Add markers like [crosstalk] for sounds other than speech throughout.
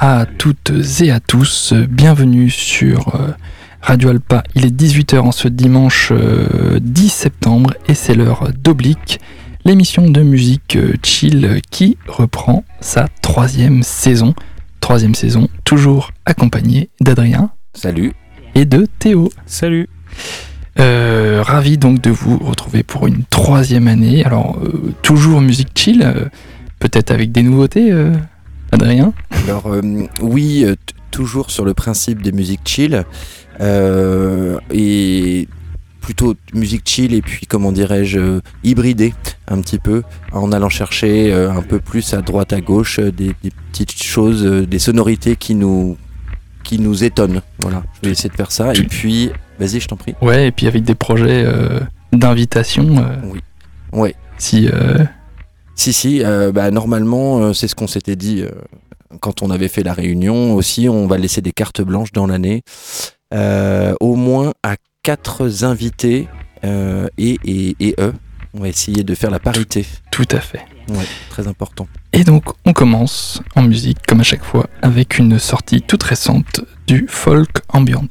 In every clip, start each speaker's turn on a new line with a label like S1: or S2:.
S1: à toutes et à tous. Bienvenue sur euh, Radio Alpa. Il est 18h en ce dimanche 10 euh, septembre et c'est l'heure d'Oblique, l'émission de musique euh, chill qui reprend sa troisième saison. Troisième saison, toujours accompagnée d'Adrien.
S2: Salut.
S1: Et de Théo.
S3: Salut.
S1: ravi donc de vous retrouver pour une troisième année. Alors, toujours musique chill, peut-être avec des nouveautés, Adrien
S2: Alors euh, oui, euh, toujours sur le principe des musiques chill. Euh, et plutôt musique chill et puis comment dirais-je hybridé un petit peu en allant chercher un peu plus à droite à gauche des, petites choses des sonorités qui nous qui nous étonnent. Voilà je vais essayer de faire ça. Et puis vas-y je t'en prie.
S1: Ouais et puis avec des projets d'invitation
S2: oui. Ouais.
S1: si
S2: si, si, euh, bah, normalement, euh, c'est ce qu'on s'était dit euh, quand on avait fait la réunion. Aussi, on va laisser des cartes blanches dans l'année, au moins à quatre invités et, et, eux. On va essayer de faire la parité.
S1: Tout à fait.
S2: Ouais, très important.
S1: Et donc, on commence en musique, comme à chaque fois, avec une sortie toute récente du folk ambient.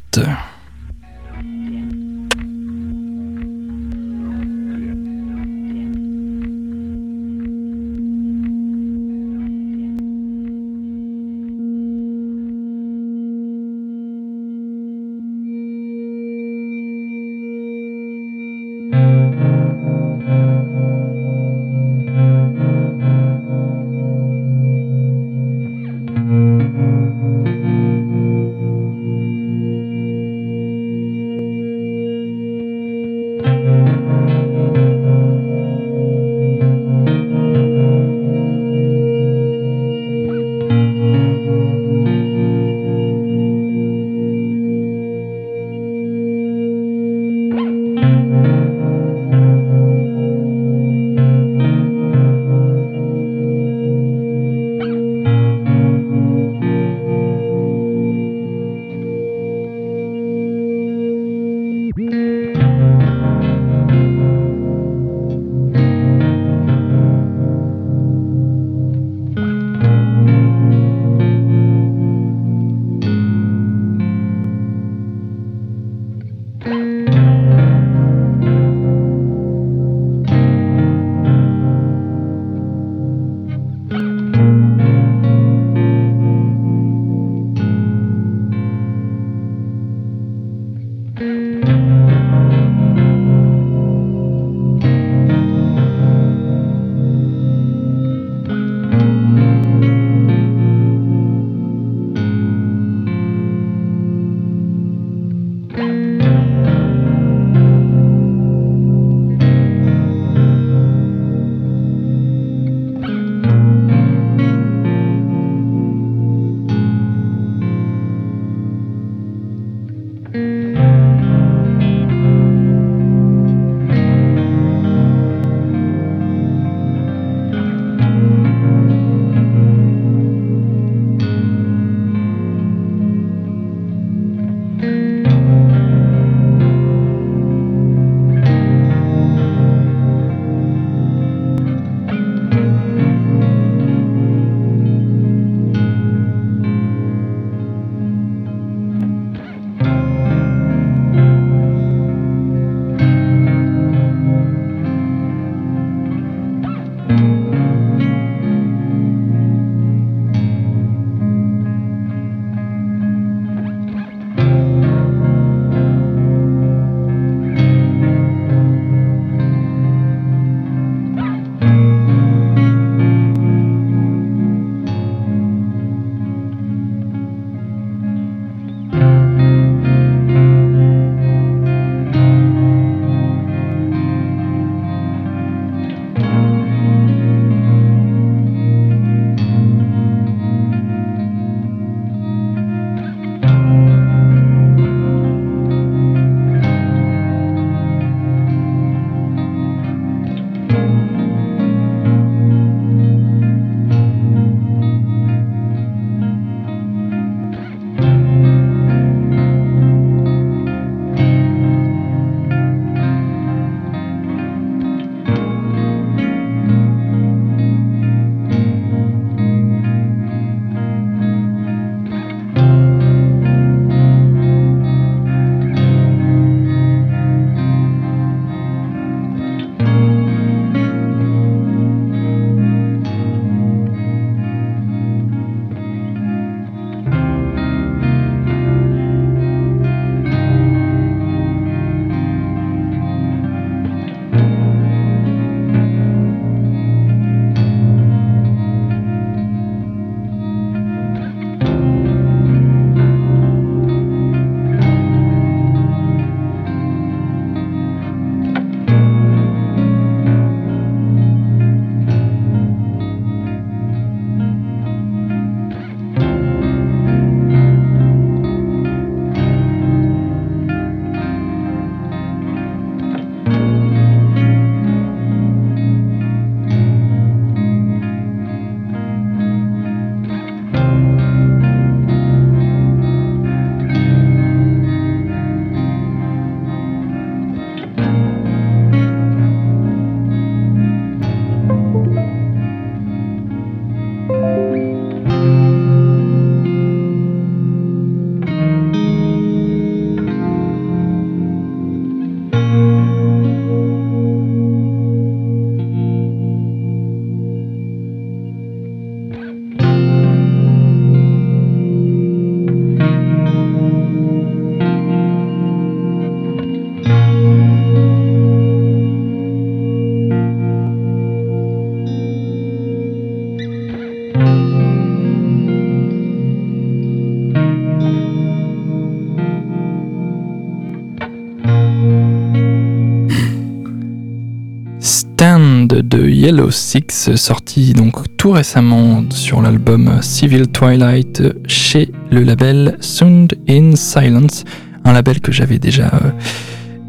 S1: Yellow Six, sorti donc tout récemment sur l'album Civil Twilight chez le label Sound in Silence, un label que j'avais déjà euh,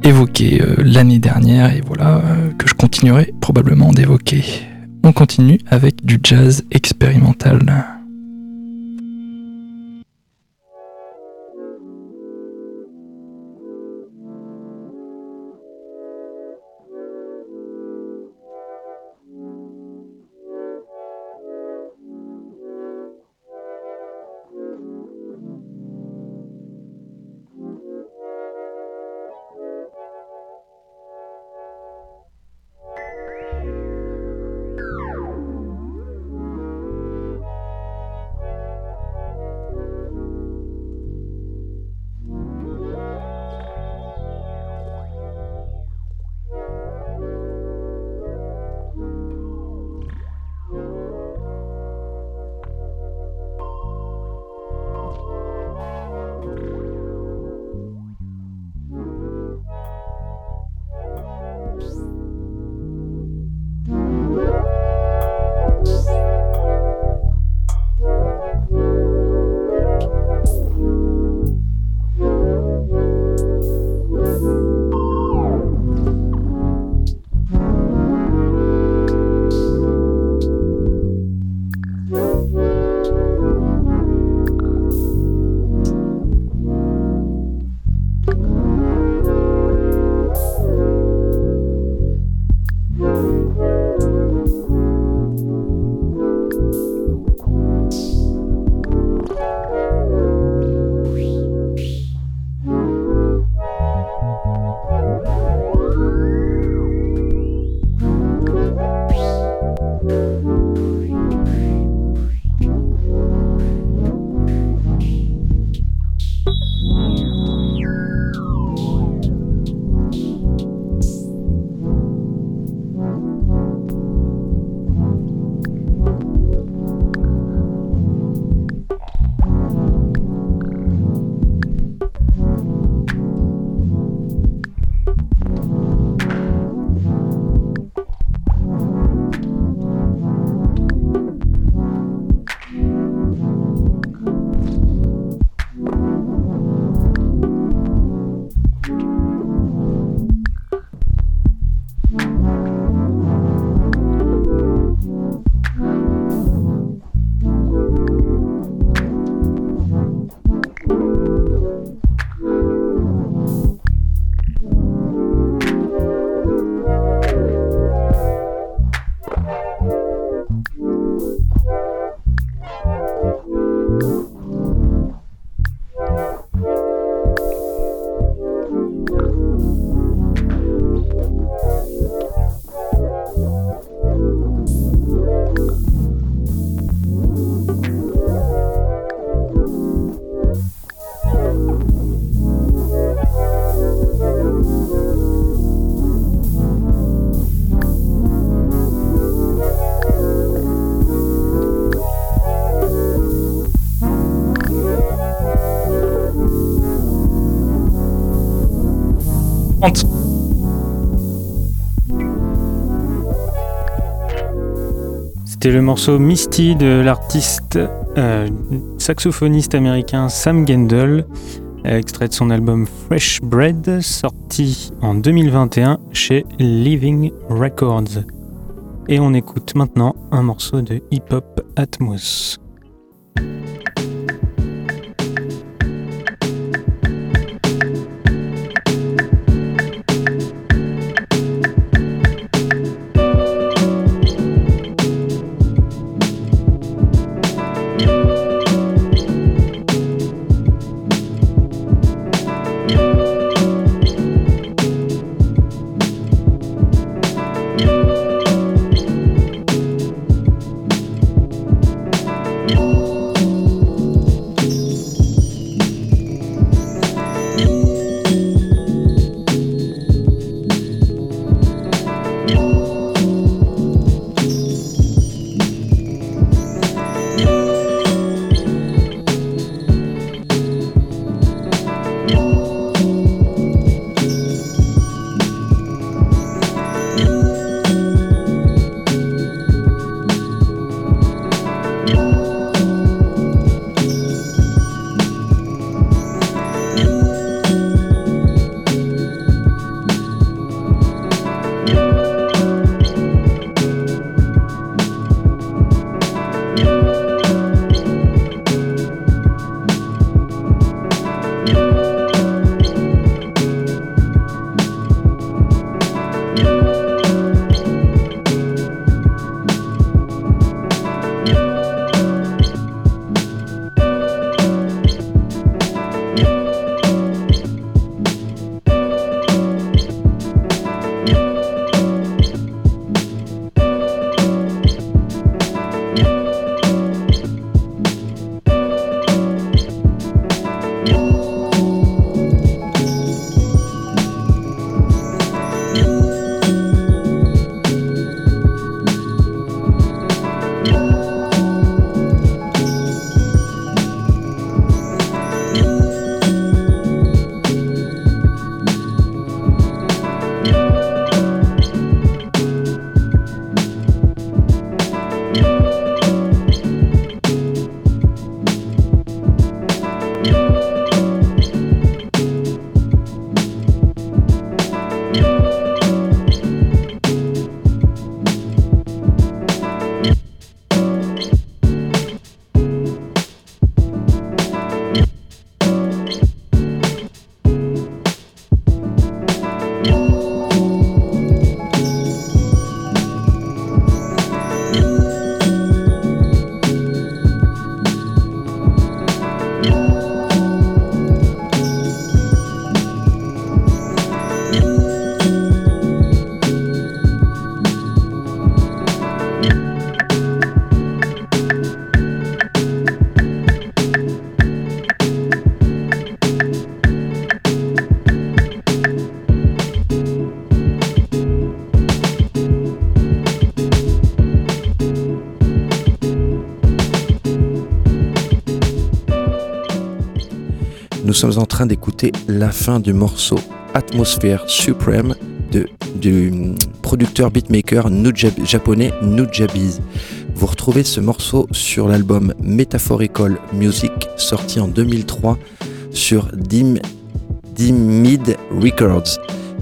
S1: évoqué euh, l'année dernière et voilà euh, que je continuerai probablement d'évoquer. On continue avec du jazz expérimental.
S3: C'était le morceau Misty de l'artiste euh, saxophoniste américain Sam Gendel, extrait de son album Fresh Bread, sorti en 2021 chez Living Records. Et on écoute maintenant un morceau de hip-hop Atmos.
S2: Sommes en train d'écouter la fin du morceau Atmosphere Supreme de, du producteur beatmaker japonais Nujabiz. Vous retrouvez ce morceau sur l'album Metaphorical Music sorti en 2003 sur Dim, Dim Mid Records.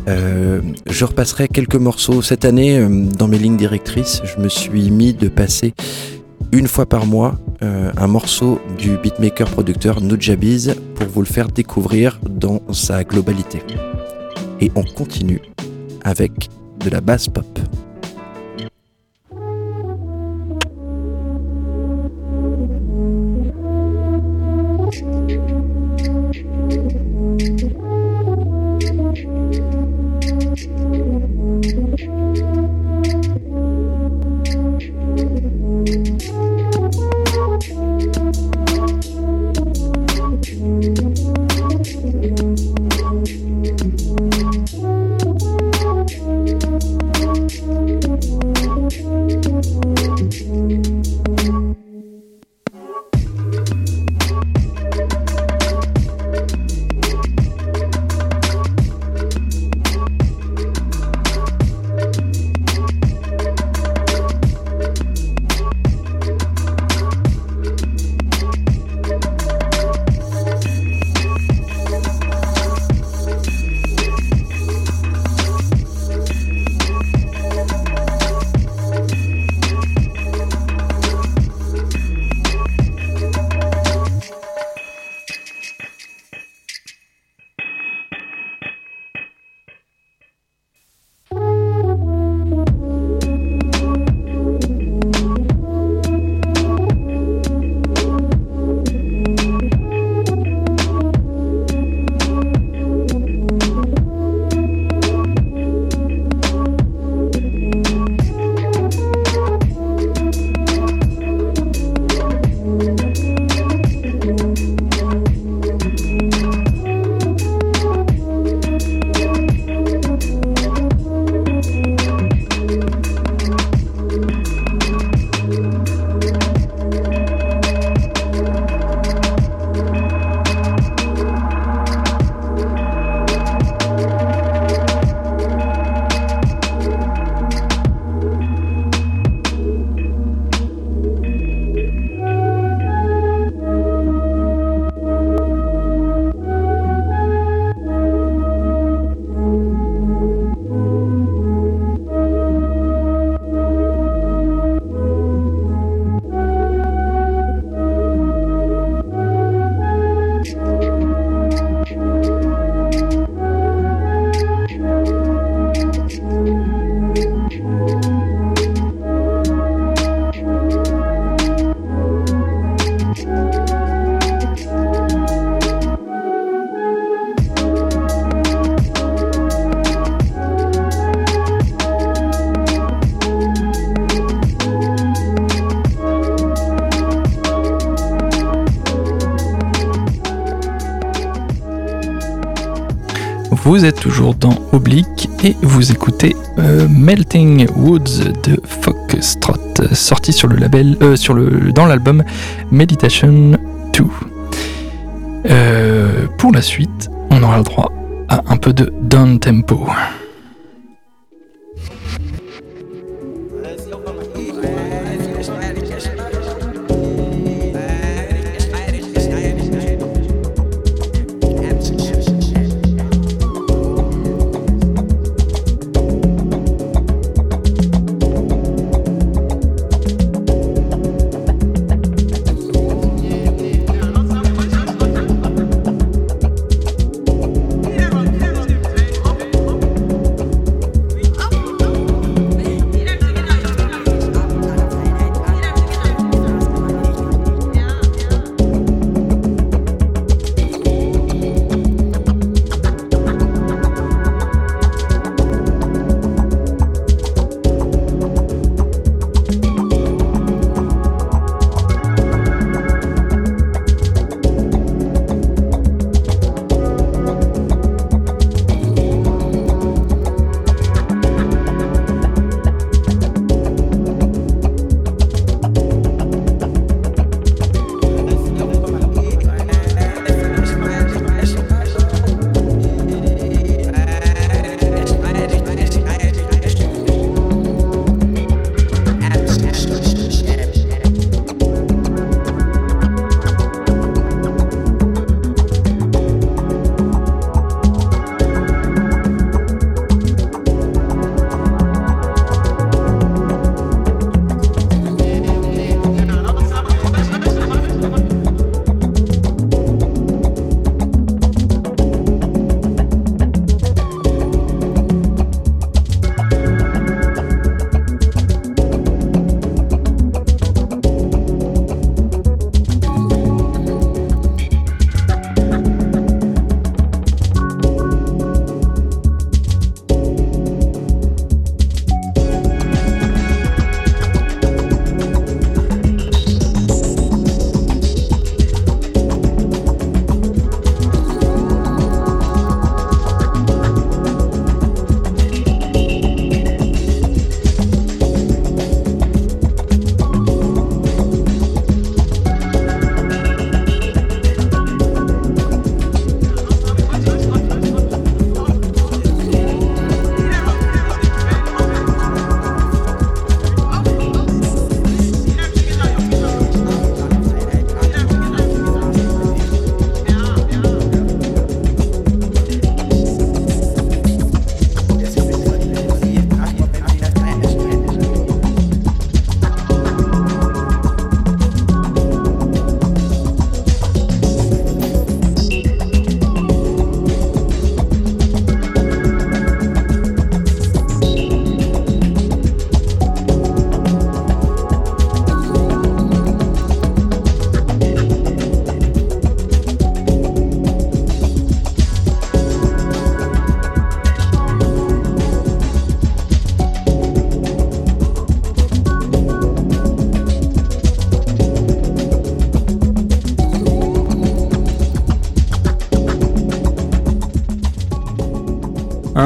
S2: Euh, je repasserai quelques morceaux. Cette année, euh, dans mes lignes directrices, je me suis mis de passer une fois par mois euh, un morceau du beatmaker producteur Nujabiz pour vous le faire découvrir dans sa globalité. Et on continue avec de la basse pop.
S1: Toujours dans Oblique et vous écoutez euh, Melting Woods de Foxtrot, sorti sur le label, euh, sur le, dans l'album Meditation 2. Euh, pour la suite, on aura le droit à un peu de down tempo.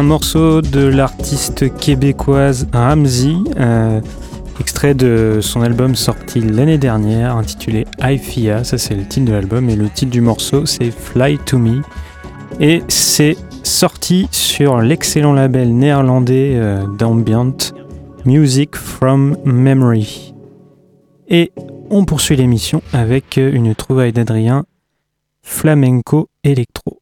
S3: Morceau de l'artiste québécoise Ramsey, euh, extrait de son album sorti l'année dernière intitulé IFIA, ça c'est le titre de l'album, et le titre du morceau c'est Fly to Me. Et c'est sorti sur l'excellent label néerlandais euh, d'ambient Music from Memory. Et on poursuit l'émission avec une trouvaille d'Adrien flamenco électro.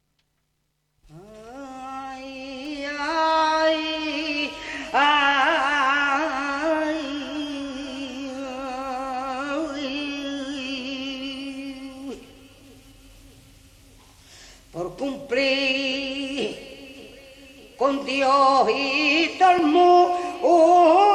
S4: Cumplir con Dios y todo el mundo.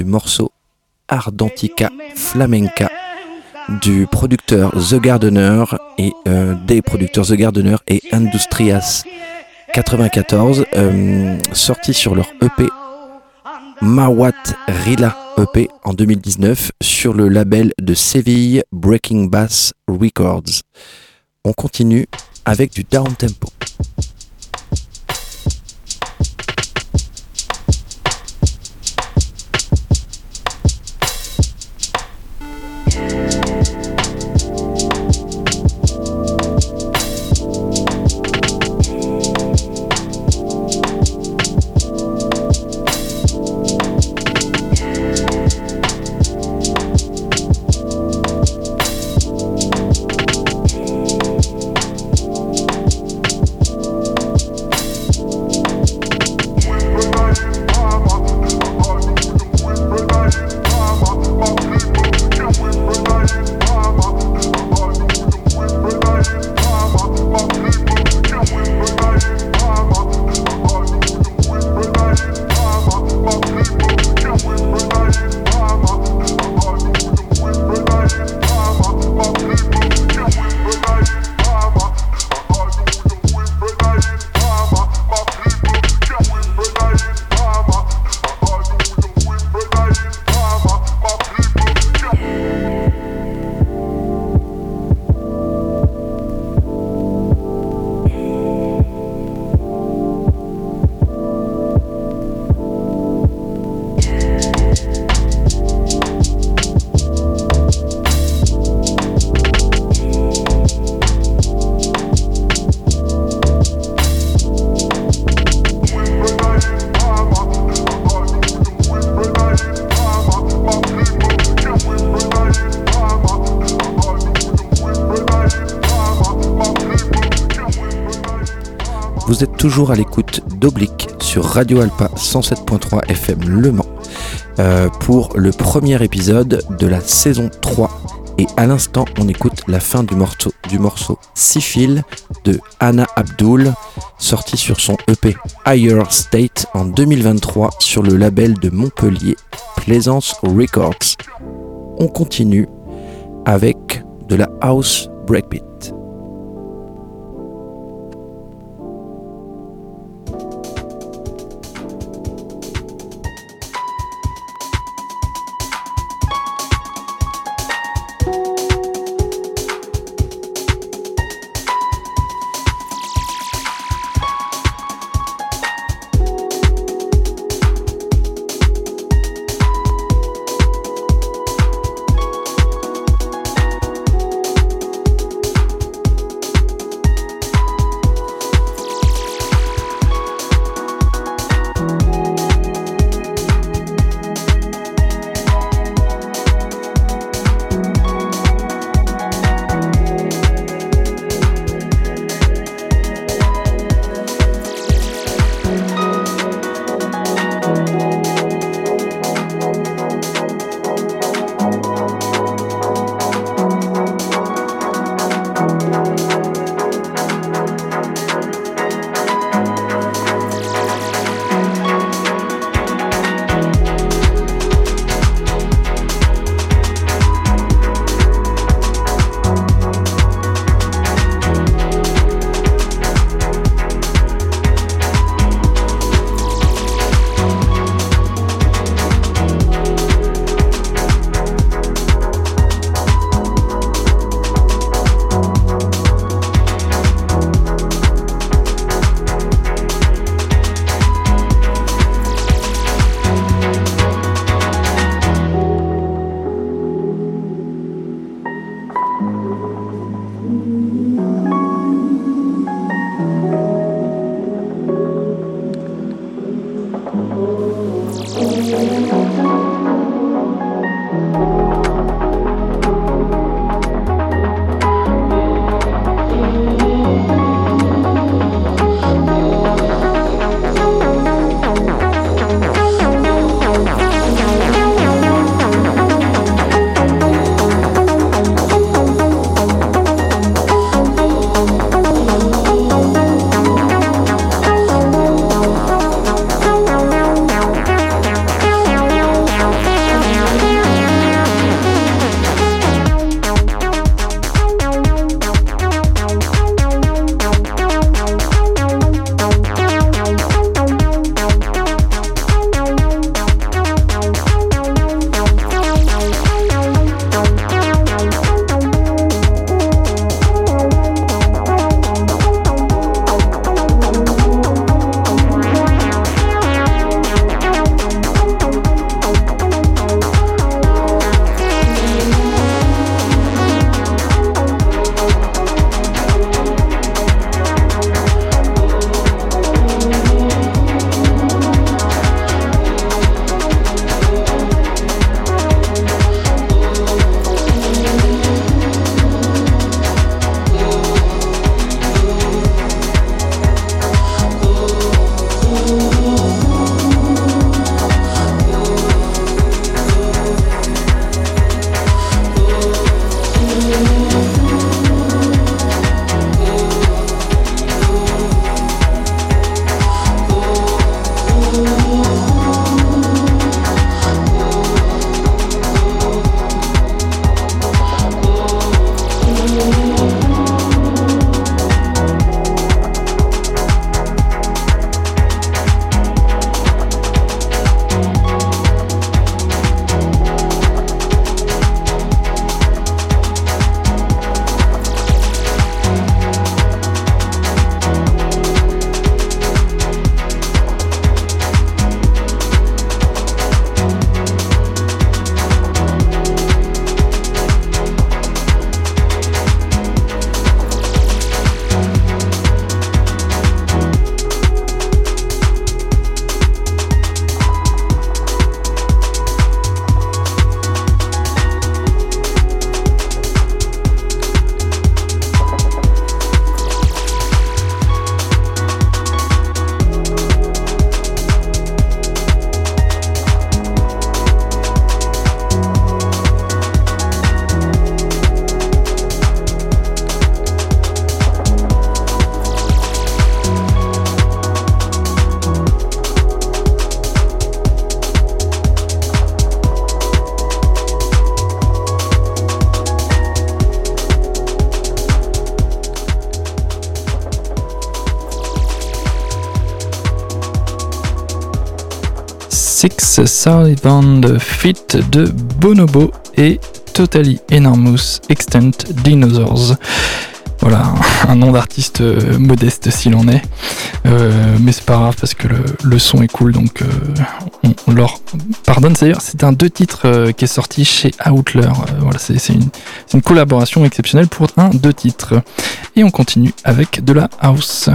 S2: Du morceau Ardentica Flamenca du producteur The Gardener et euh, des producteurs The Gardener et Industrias 94 euh, sorti sur leur EP Mawat Rila EP en 2019 sur le label de Seville Breaking Bass Records. On continue avec du down tempo. Vous êtes toujours à l'écoute d'Oblique sur Radio Alpa 107.3 FM Le Mans euh, pour le premier épisode de la saison 3. Et à l'instant, on écoute la fin du morceau, du morceau Sifil de Anna Abdul, sorti sur son EP Higher State en 2023 sur le label de Montpellier Plaisance Records. On continue avec de la house breakbeat.
S1: Six Sullivan Fit de Bonobo et Totally Enormous Extent Dinosaurs. Voilà, un nom d'artiste euh, modeste s'il en est. Euh, mais c'est pas grave parce que le, son est cool, donc euh, on, leur pardonne. D'ailleurs, c'est un deux titres qui est sorti chez Outler. voilà, c'est une, une collaboration exceptionnelle pour un deux titres. Et on continue avec de la house.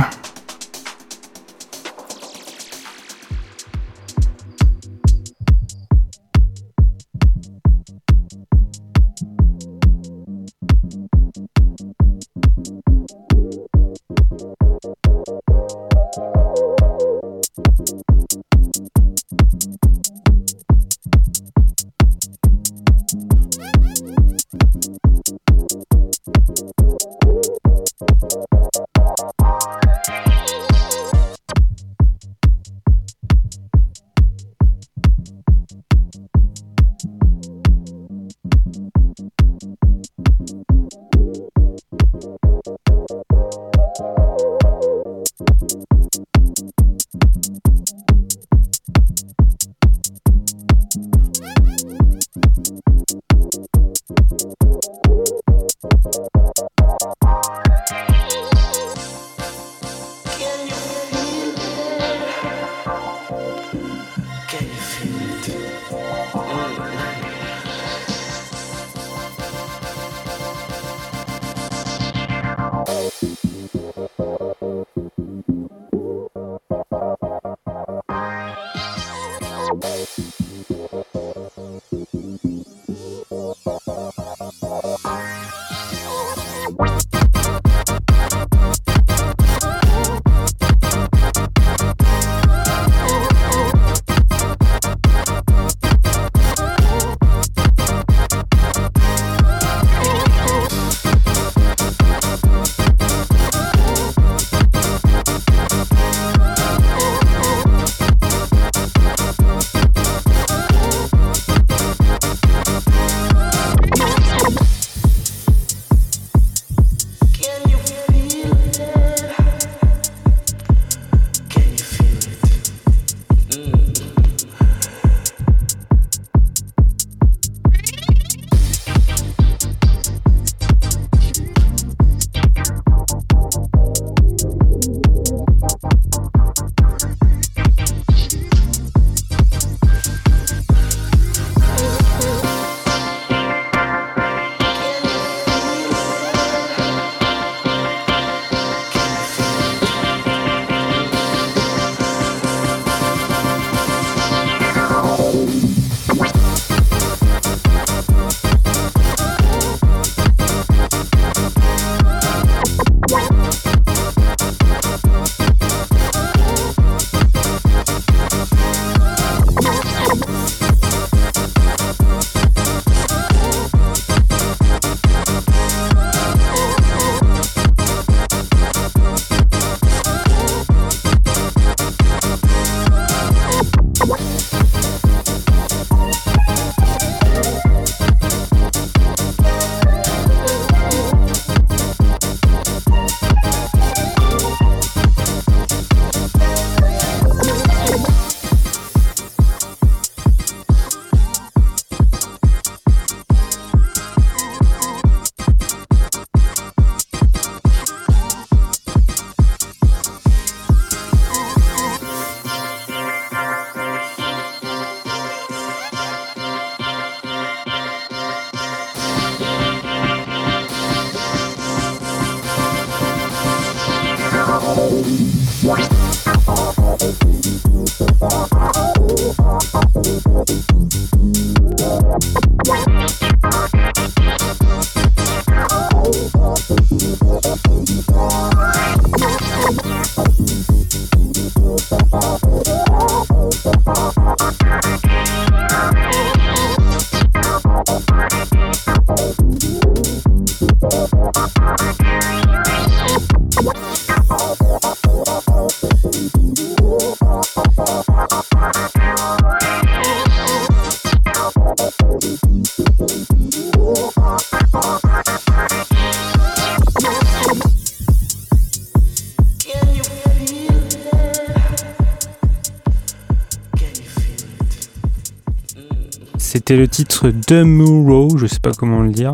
S3: C'était le titre de Muro, je sais pas comment le dire.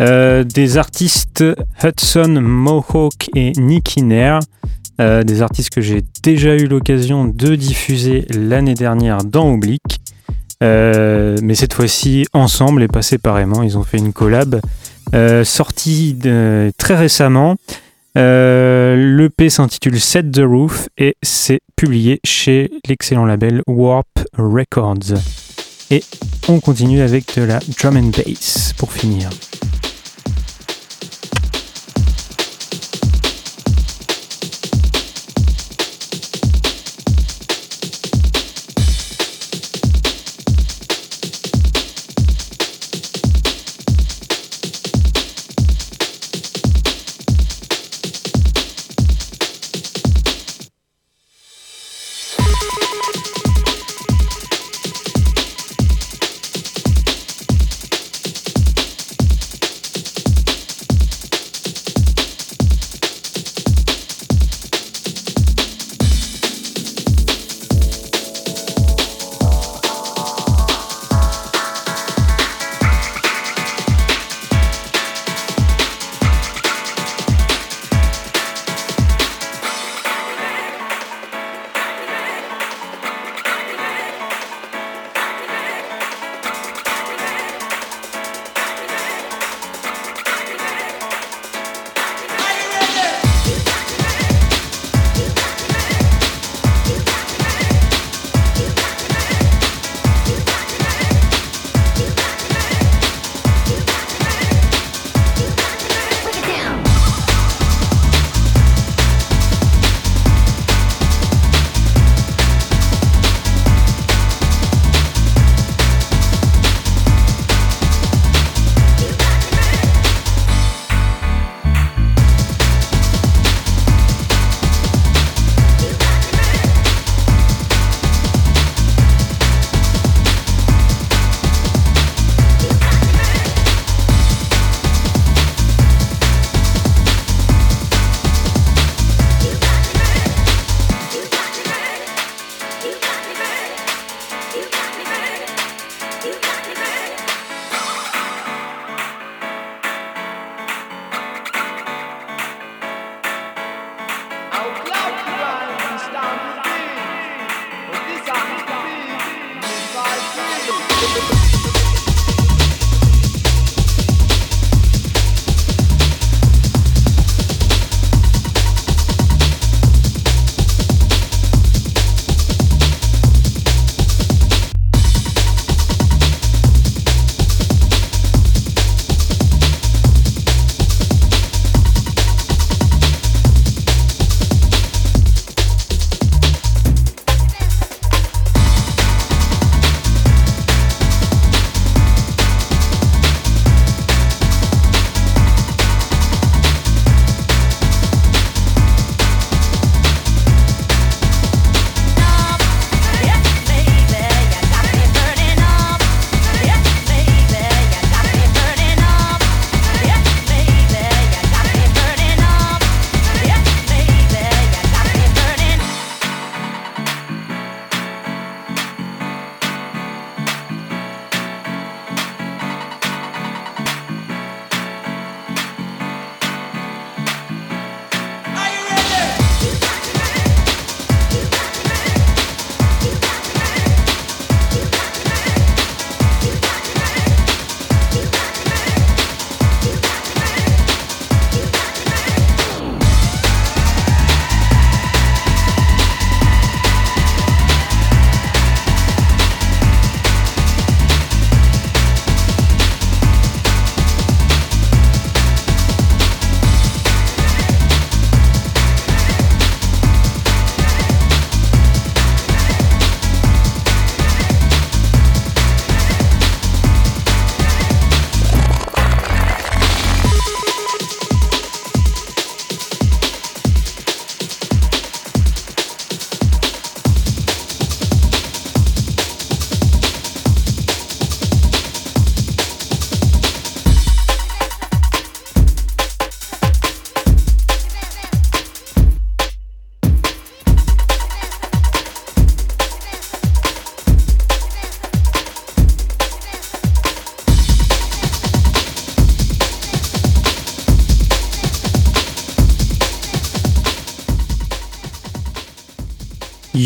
S3: Euh, des artistes Hudson Mohawk et Nicky Nair. Euh, des artistes que j'ai déjà eu l'occasion de diffuser l'année dernière dans Oblique. Euh, mais cette fois-ci ensemble et pas séparément. Ils ont fait une collab sortie très récemment. L'EP s'intitule Set the Roof et c'est publié chez l'excellent label Warp Records. Et on continue avec de la drum and bass pour finir.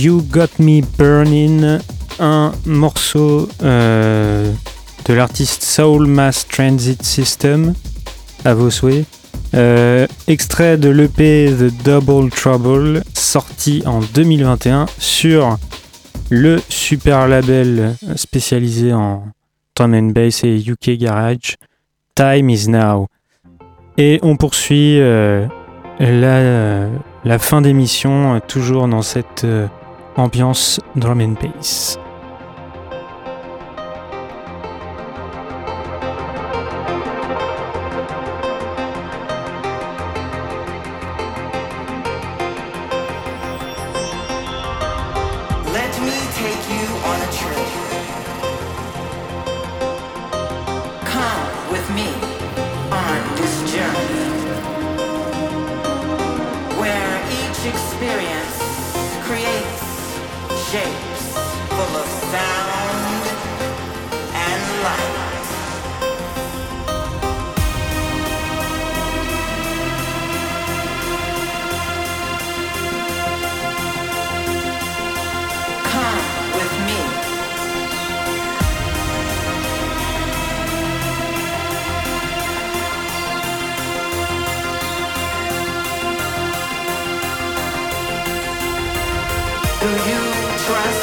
S3: You Got Me Burning, un morceau euh, de l'artiste Soul Mass Transit System, à vos souhaits. Euh, extrait de l'EP The Double Trouble, sorti en 2021 sur le super label spécialisé en drum and bass et UK Garage, Time Is Now. Et on poursuit euh, la, fin d'émission, toujours dans cette ambiance drum and bass. Do you trust?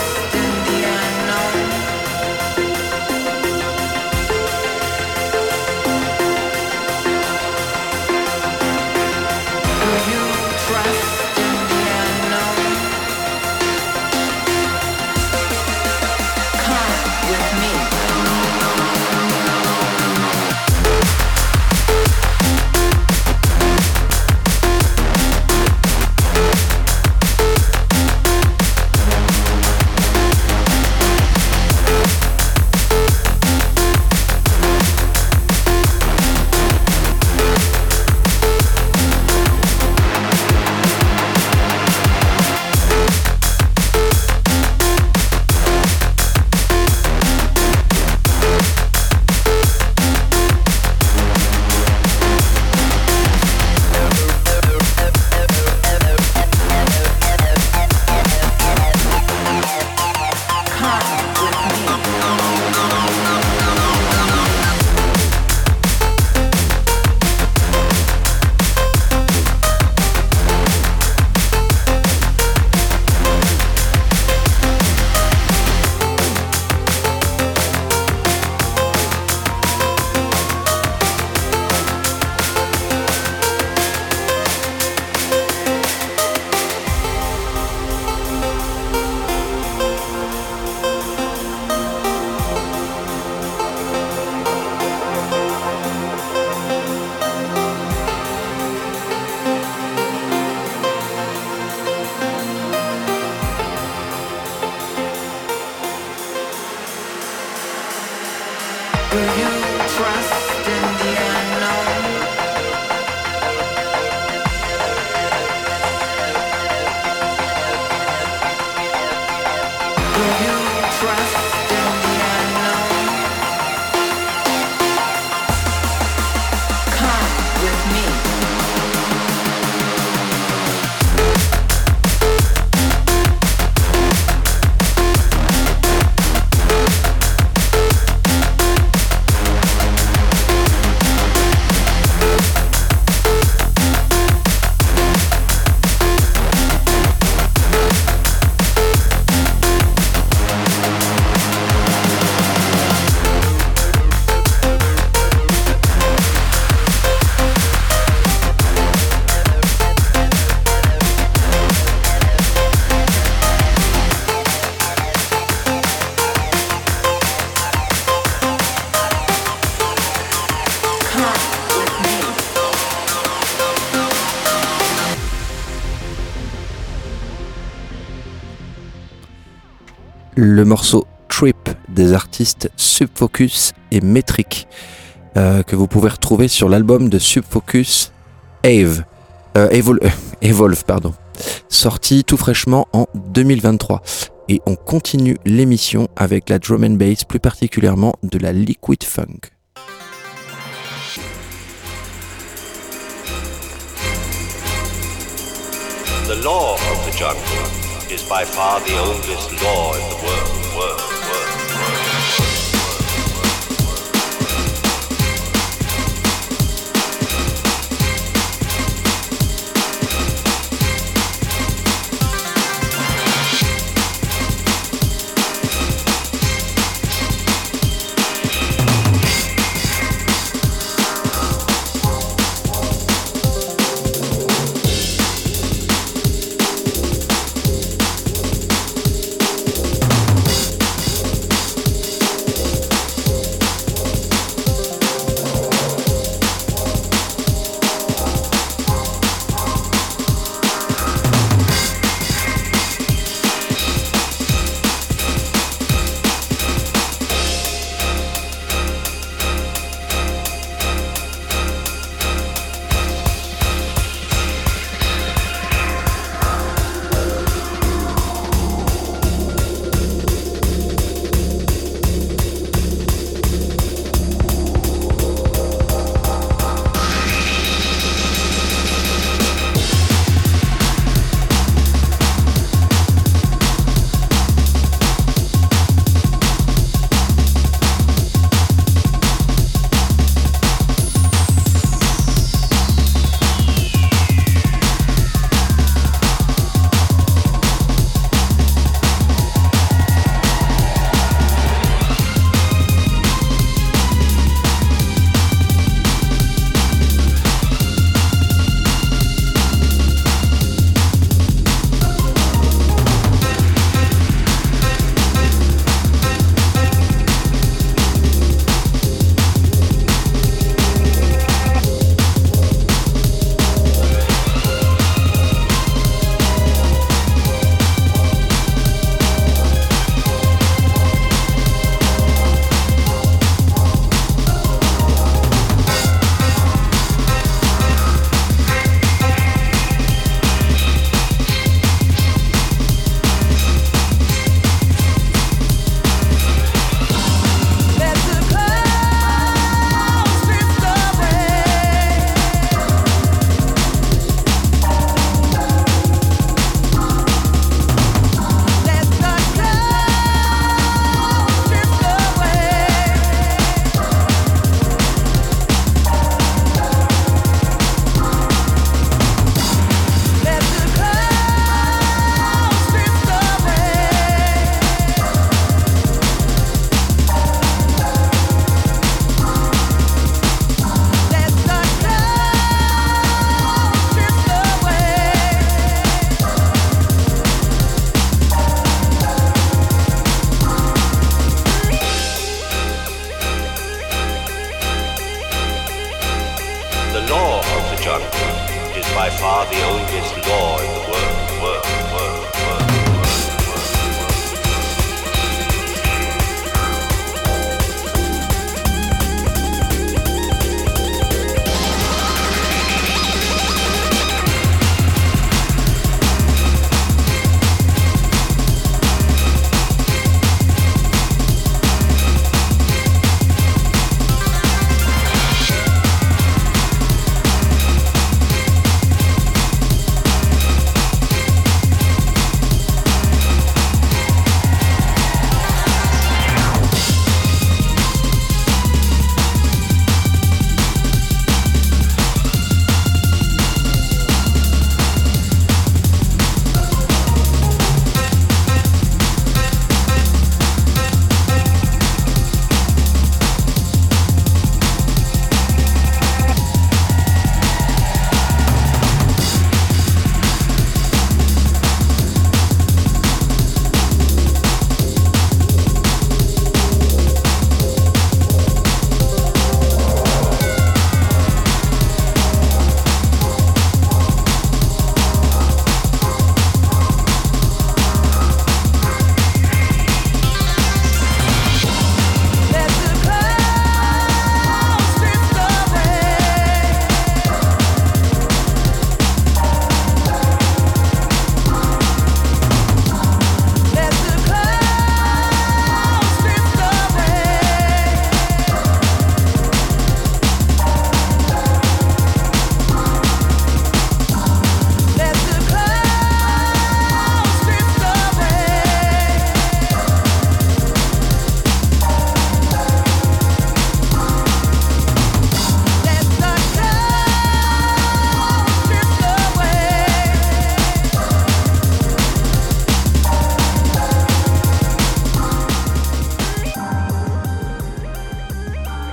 S2: Le morceau Trip des artistes Subfocus et Metric euh, que vous pouvez retrouver sur l'album de Subfocus Ave, euh, euh, Evolve, sorti tout fraîchement en 2023. Et on continue l'émission avec la drum and bass, plus particulièrement de la liquid funk.
S5: Is by far the oldest law in the world, world, world.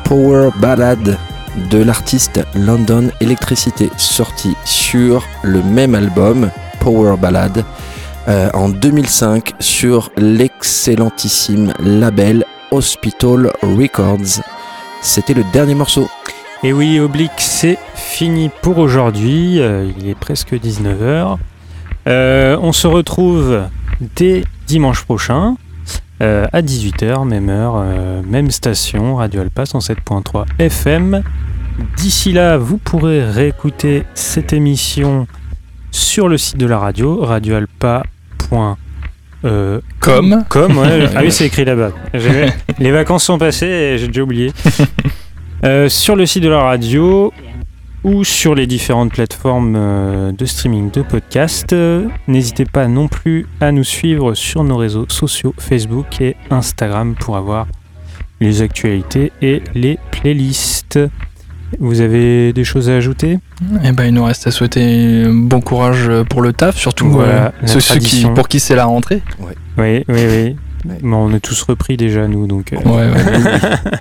S2: Power Ballad de l'artiste London Electricity, sorti sur le même album, Power Ballad, euh, en 2005 sur l'excellentissime label Hospital Records. C'était le dernier morceau.
S3: Et oui, Oblique, c'est fini pour aujourd'hui. Euh, il est presque 19h. Euh, on se retrouve dès dimanche prochain euh, à 18h, même heure, euh, même station, Radio Alpa 107.3 FM. D'ici là, vous pourrez réécouter cette émission sur le site de la radio, radioalpa.com. Euh,
S1: Comme.
S3: comme, ouais. [laughs] ah oui, c'est écrit là-bas. Les vacances sont passées et j'ai déjà oublié. Sur le site de la radio ou sur les différentes plateformes euh, de streaming de podcast. Euh, N'hésitez pas non plus à nous suivre sur nos réseaux sociaux Facebook et Instagram pour avoir les actualités et les playlists. Vous avez des choses à ajouter?
S1: Eh ben, il nous reste à souhaiter bon courage pour le taf, surtout
S3: Voilà,
S1: euh, ceux, ceux qui, pour qui c'est la rentrée.
S3: Oui, oui, oui. On est tous repris déjà, nous, donc... euh,
S1: Ouais, ouais.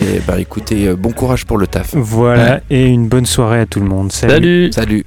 S1: [laughs]
S2: Et bah écoutez, euh, bon courage pour le taf.
S3: Voilà, et une bonne soirée à tout le monde.
S1: Salut
S2: Salut